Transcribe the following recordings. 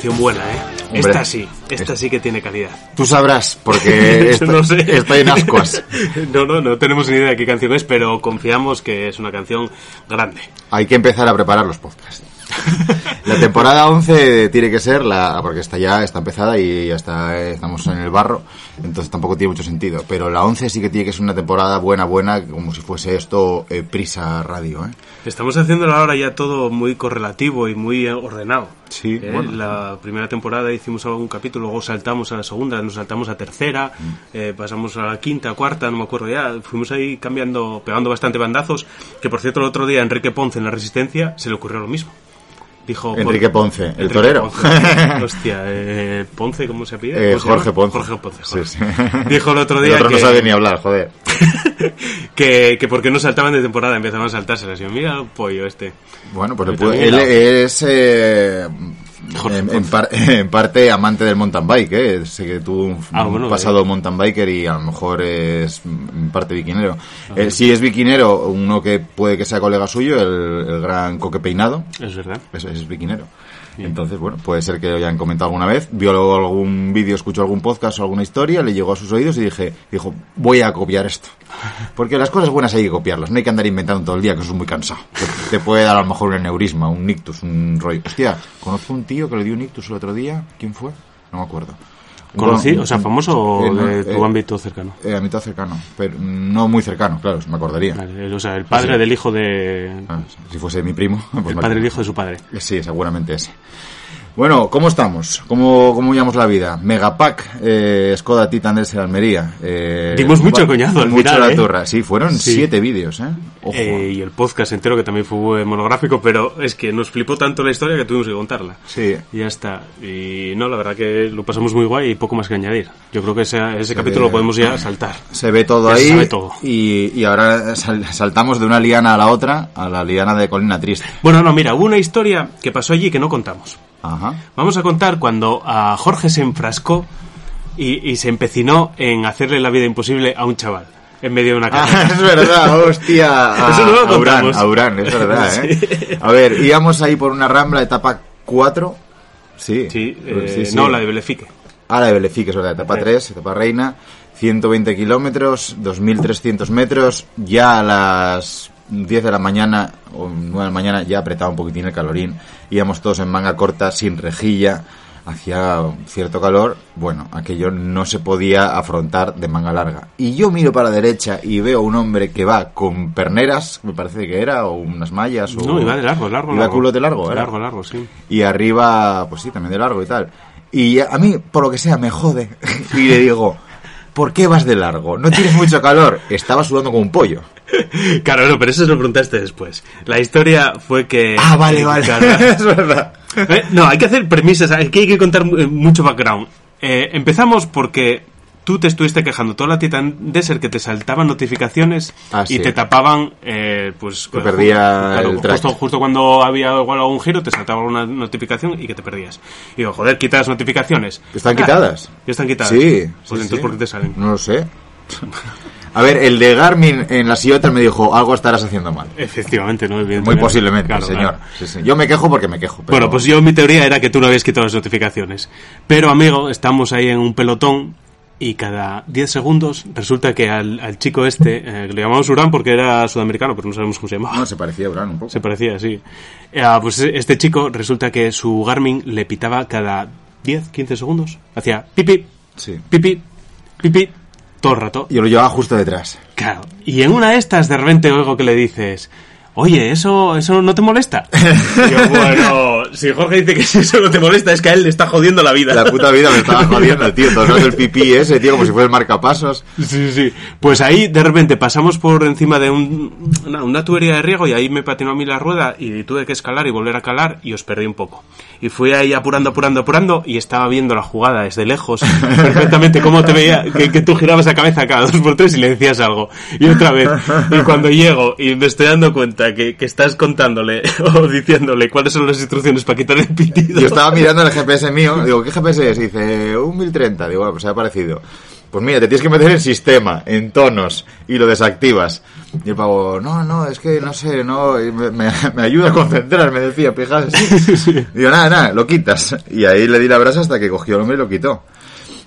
Canción buena, ¿eh? Hombre. esta sí, esta sí que tiene calidad. Tú sabrás, porque estoy, No sé. estoy en ascuas. no, no, no tenemos ni idea de qué canción es, pero confiamos que es una canción grande. Hay que empezar a preparar los podcasts. La temporada 11 tiene que ser la porque está ya está empezada y ya está estamos en el barro, entonces tampoco tiene mucho sentido, pero la 11 sí que tiene que ser una temporada buena buena, como si fuese esto eh, Prisa Radio, ¿eh? Estamos haciéndolo ahora ya todo muy correlativo y muy ordenado. Sí, ¿eh? bueno. La primera temporada hicimos algún capítulo, luego saltamos a la segunda, nos saltamos a tercera, Mm. eh, pasamos a la quinta, cuarta, no me acuerdo ya. Fuimos ahí cambiando, pegando bastante bandazos. Que por cierto, el otro día Enrique Ponce en La Resistencia se le ocurrió lo mismo. Dijo, Enrique Ponce, el Enrique torero. Ponce. Hostia, eh, Ponce, ¿cómo se pide? Eh, ¿Cómo se Jorge? Ponce. Jorge Ponce. Sí, Jorge. sí. Dijo el otro El día otro que, no sabe ni hablar, joder. que, que porque no saltaban de temporada, empezaban a saltárselas. Y yo, mira el pollo este. Bueno, pues puede- él es eh, en, en par- en parte amante del mountain bike, ¿eh? sé que tuvo un, Ah, un bueno, pasado mountain biker y a lo mejor es en parte biquinero. Eh, si es biquinero, uno que puede que sea colega suyo, el, el gran Coque Peinado, Es verdad. es, es biquinero. Entonces, bueno, puede ser que lo hayan comentado alguna vez, vio algún vídeo, escuchó algún podcast o alguna historia, le llegó a sus oídos y dije, dijo, voy a copiar esto. Porque las cosas buenas hay que copiarlas, no hay que andar inventando todo el día, que eso es muy cansado. Te, te puede dar a lo mejor un aneurisma, un ictus, un rollo. Hostia, conozco un tío que le dio un ictus el otro día, ¿quién fue? No me acuerdo. Un- O sea, famoso o de tu eh, ámbito cercano. eh, mitad cercano, pero no muy cercano, claro, me acordaría. Vale, o sea, el padre Sí. del hijo de... Ah, si fuese mi primo, pues el padre del hijo de su padre. Sí, seguramente ese. Bueno, ¿cómo estamos? ¿Cómo, cómo llevamos la vida? Megapack, eh, Skoda Titan de Almería. Eh, Dimos mucho va- coñazo al mucho final, la ¿eh? Sí, fueron Sí. siete vídeos, ¿eh? Ojo. Eh, y el podcast entero que también fue monográfico, pero es que nos flipó tanto la historia que tuvimos que contarla. Sí. Y ya está. Y no, la verdad que lo pasamos muy guay y poco más que añadir. Yo creo que ese, ese capítulo lo podemos ya saltar. Se ve todo Ya se ahí. sabe todo. Y, y ahora sal- saltamos de una liana a la otra, a la liana de Colina Triste. Bueno, no, mira, hubo una historia que pasó allí que no contamos. Ajá. Vamos a contar cuando a Jorge se enfrascó y, y se empecinó en hacerle la vida imposible a un chaval en medio de una Ah, carrera. es verdad, hostia. A, Eso no lo a Urán, contamos. a Urán, es verdad, ¿eh? Sí. A ver, íbamos ahí por una rambla, etapa 4. Sí, Sí, eh, sí, sí. no, la de Belefique. Ah, la de Belefique, es verdad, etapa 3, etapa reina, 120 kilómetros, 2.300 metros, ya a las 10 de la mañana o 9 de la mañana ya apretaba un poquitín el calorín, íbamos todos en manga corta, sin rejilla, hacía cierto calor, bueno, aquello no se podía afrontar de manga larga. Y yo miro para la derecha y veo un hombre que va con perneras, me parece que era, o unas mallas, o... No, iba de largo, largo, Iba largo. culo de largo, ¿era? Largo, largo, sí. Y arriba, pues sí, también de largo y tal. Y a mí, por lo que sea, me jode. Y le digo, ¿por qué vas de largo? ¿No tienes mucho calor? Estaba sudando como un pollo. Claro, no, pero eso se lo preguntaste después. La historia fue que... Ah, vale, vale. Claro. es verdad. Eh, No, hay que hacer premisas, hay que, hay que contar eh, mucho background. Eh, empezamos porque tú te estuviste quejando toda la Titan Desert que te saltaban notificaciones Ah, y te tapaban, eh, pues... Que perdía el justo, justo cuando había igual algún giro te saltaba una notificación y que te perdías. Y digo, joder, quita las notificaciones. ¿Están Ah, quitadas? Ya están quitadas. Sí. Pues sí, entonces, sí. ¿por qué te salen? No lo sé. A ver, el de Garmin en la sillota me dijo, algo estarás haciendo mal. Efectivamente, ¿no? Muy posiblemente, Claro, señor. claro. Sí, sí. Yo me quejo porque me quejo. pero- Bueno, pues yo mi teoría era que tú no habías quitado las notificaciones. Pero, amigo, estamos ahí en un pelotón y cada 10 segundos resulta que al, al chico este, eh, le llamamos Urán porque era sudamericano, pero no sabemos cómo se llamaba. No, se parecía a Bran un poco. Se parecía, sí. Eh, pues este chico resulta que su Garmin le pitaba cada 10, 15 segundos. Hacía pipi, Sí. pipi, pipi, todo el rato. Yo lo llevaba justo detrás. Claro. Y en una de estas de repente oigo que le dices, oye, ¿eso, eso no te molesta? Y yo, bueno, si Jorge dice que eso no te molesta, es que a él le está jodiendo la vida. La puta vida me estaba jodiendo, tío. Todo el pipí ese, tío, como si fuera el marcapasos. Sí, sí. Pues ahí de repente pasamos por encima de un- una, una tubería de riego y ahí me patinó a mí la rueda y tuve que escalar y volver a calar y os perdí un poco. Y fui ahí apurando, apurando, apurando y estaba viendo la jugada desde lejos perfectamente cómo te veía, que, que tú girabas la cabeza cada dos por tres y le decías algo. Y otra vez. Y cuando llego y me estoy dando cuenta que, que estás contándole o diciéndole cuáles son las instrucciones para quitar el pitido. Yo estaba mirando el GPS mío, digo, ¿qué GPS es? Y dice, un 1030. Digo, bueno, pues se ha parecido. Pues mira, te tienes que meter en sistema, en tonos, y lo desactivas. Y el pavo, no, no, es que no sé, no, me, me- me ayuda a concentrar, me decía, fíjate. Digo, nada, nada, lo quitas. Y ahí le di la brasa hasta que cogió el hombre y lo quitó.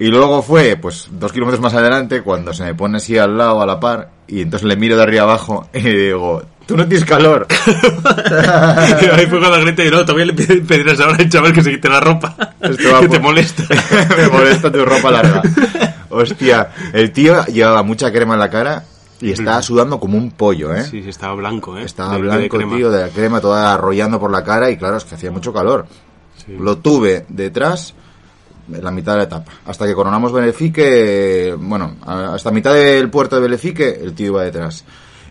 Y luego fue, pues, dos kilómetros más adelante, cuando se me pone así al lado, a la par, y entonces le miro de arriba abajo y digo, tú no tienes calor. Y ahí fue cuando grité y no, todavía le pedirás ahora al chaval que se quite la ropa. Esto que te molesta. me molesta tu ropa larga. Hostia, el tío llevaba mucha crema en la cara y estaba sudando como un pollo, ¿eh? Sí, sí, estaba blanco, ¿eh? Estaba De- de blanco, crema. tío, de la crema toda arrollando por la cara y claro, es que hacía mucho calor. Sí. Lo tuve detrás en la mitad de la etapa. Hasta que coronamos Benefique, bueno, hasta mitad del puerto de Benefique, el tío iba detrás.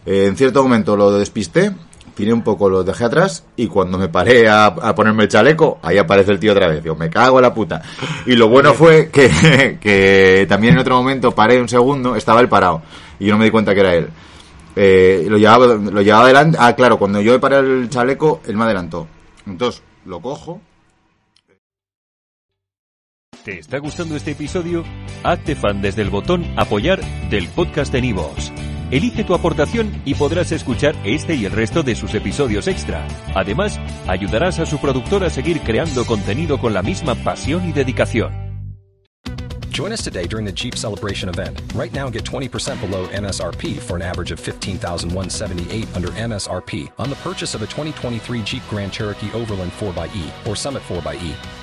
Eh, en cierto momento lo despisté, tiré un poco, lo dejé atrás y cuando me paré a, a ponerme el chaleco, ahí aparece el tío otra vez. Digo, me cago en la puta. Y lo bueno fue que, que también en otro momento paré un segundo, estaba él parado y yo no me di cuenta que era él. Eh, lo llevaba, lo llevaba adelante. Ah, claro, cuando yo paré el chaleco, él me adelantó. Entonces, lo cojo. ¿Te está gustando este episodio? Hazte fan desde el botón Apoyar del podcast de Nivos. Elige tu aportación y podrás escuchar este y el resto de sus episodios extra. Además, ayudarás a su productor a seguir creando contenido con la misma pasión y dedicación. Join us today during the Jeep Celebration event. Right now, get 20% below MSRP for an average of 15178 under MSRP on the purchase of a 2023 Jeep Grand Cherokee Overland 4xE or Summit 4xE.